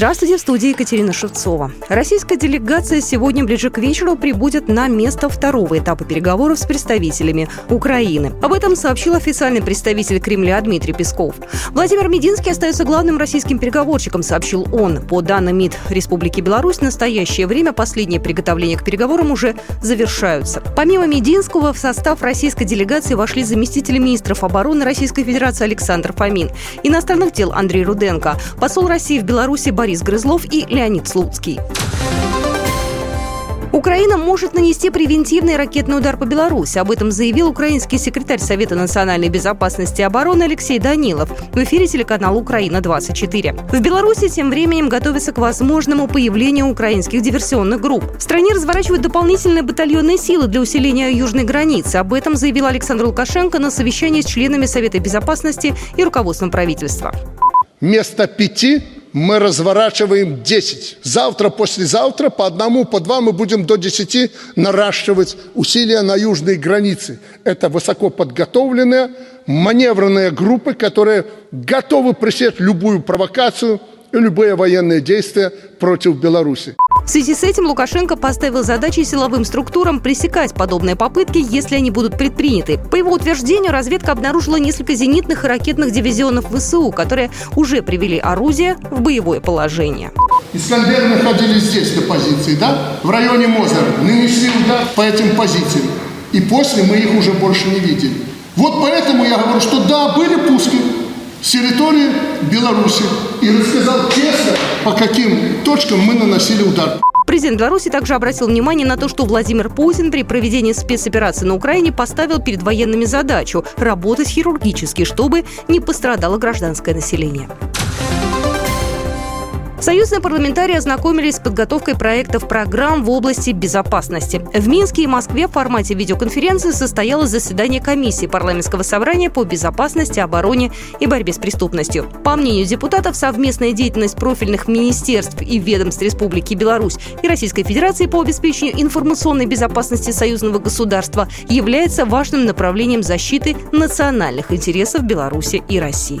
Здравствуйте, в студии Екатерина Шевцова. Российская делегация сегодня ближе к вечеру прибудет на место второго этапа переговоров с представителями Украины. Об этом сообщил официальный представитель Кремля Дмитрий Песков. Владимир Мединский остается главным российским переговорщиком, сообщил он. По данным МИД Республики Беларусь, в настоящее время последние приготовления к переговорам уже завершаются. Помимо Мединского, в состав российской делегации вошли заместители министров обороны Российской Федерации Александр Фомин, иностранных дел Андрей Руденко, посол России в Беларуси Борис Грызлов и Леонид Слуцкий. Украина может нанести превентивный ракетный удар по Беларуси. Об этом заявил украинский секретарь Совета национальной безопасности и обороны Алексей Данилов в эфире телеканала «Украина-24». В Беларуси тем временем готовится к возможному появлению украинских диверсионных групп. В стране разворачивают дополнительные батальонные силы для усиления южной границы. Об этом заявил Александр Лукашенко на совещании с членами Совета безопасности и руководством правительства. Вместо пяти мы разворачиваем 10. Завтра, послезавтра по одному, по два мы будем до 10 наращивать усилия на южной границе. Это высоко подготовленные маневренные группы, которые готовы пресечь любую провокацию и любые военные действия против Беларуси. В связи с этим Лукашенко поставил задачи силовым структурам пресекать подобные попытки, если они будут предприняты. По его утверждению, разведка обнаружила несколько зенитных и ракетных дивизионов ВСУ, которые уже привели орудие в боевое положение. Искандеры находились здесь на позиции, да? В районе Мозера. Нанесли удар по этим позициям. И после мы их уже больше не видели. Вот поэтому я говорю, что да, были пуски с территории Беларуси. И рассказал честно, по каким точкам мы наносили удар. Президент Беларуси также обратил внимание на то, что Владимир Путин при проведении спецоперации на Украине поставил перед военными задачу работать хирургически, чтобы не пострадало гражданское население. Союзные парламентарии ознакомились с подготовкой проектов программ в области безопасности. В Минске и Москве в формате видеоконференции состоялось заседание комиссии парламентского собрания по безопасности, обороне и борьбе с преступностью. По мнению депутатов, совместная деятельность профильных министерств и ведомств Республики Беларусь и Российской Федерации по обеспечению информационной безопасности союзного государства является важным направлением защиты национальных интересов Беларуси и России.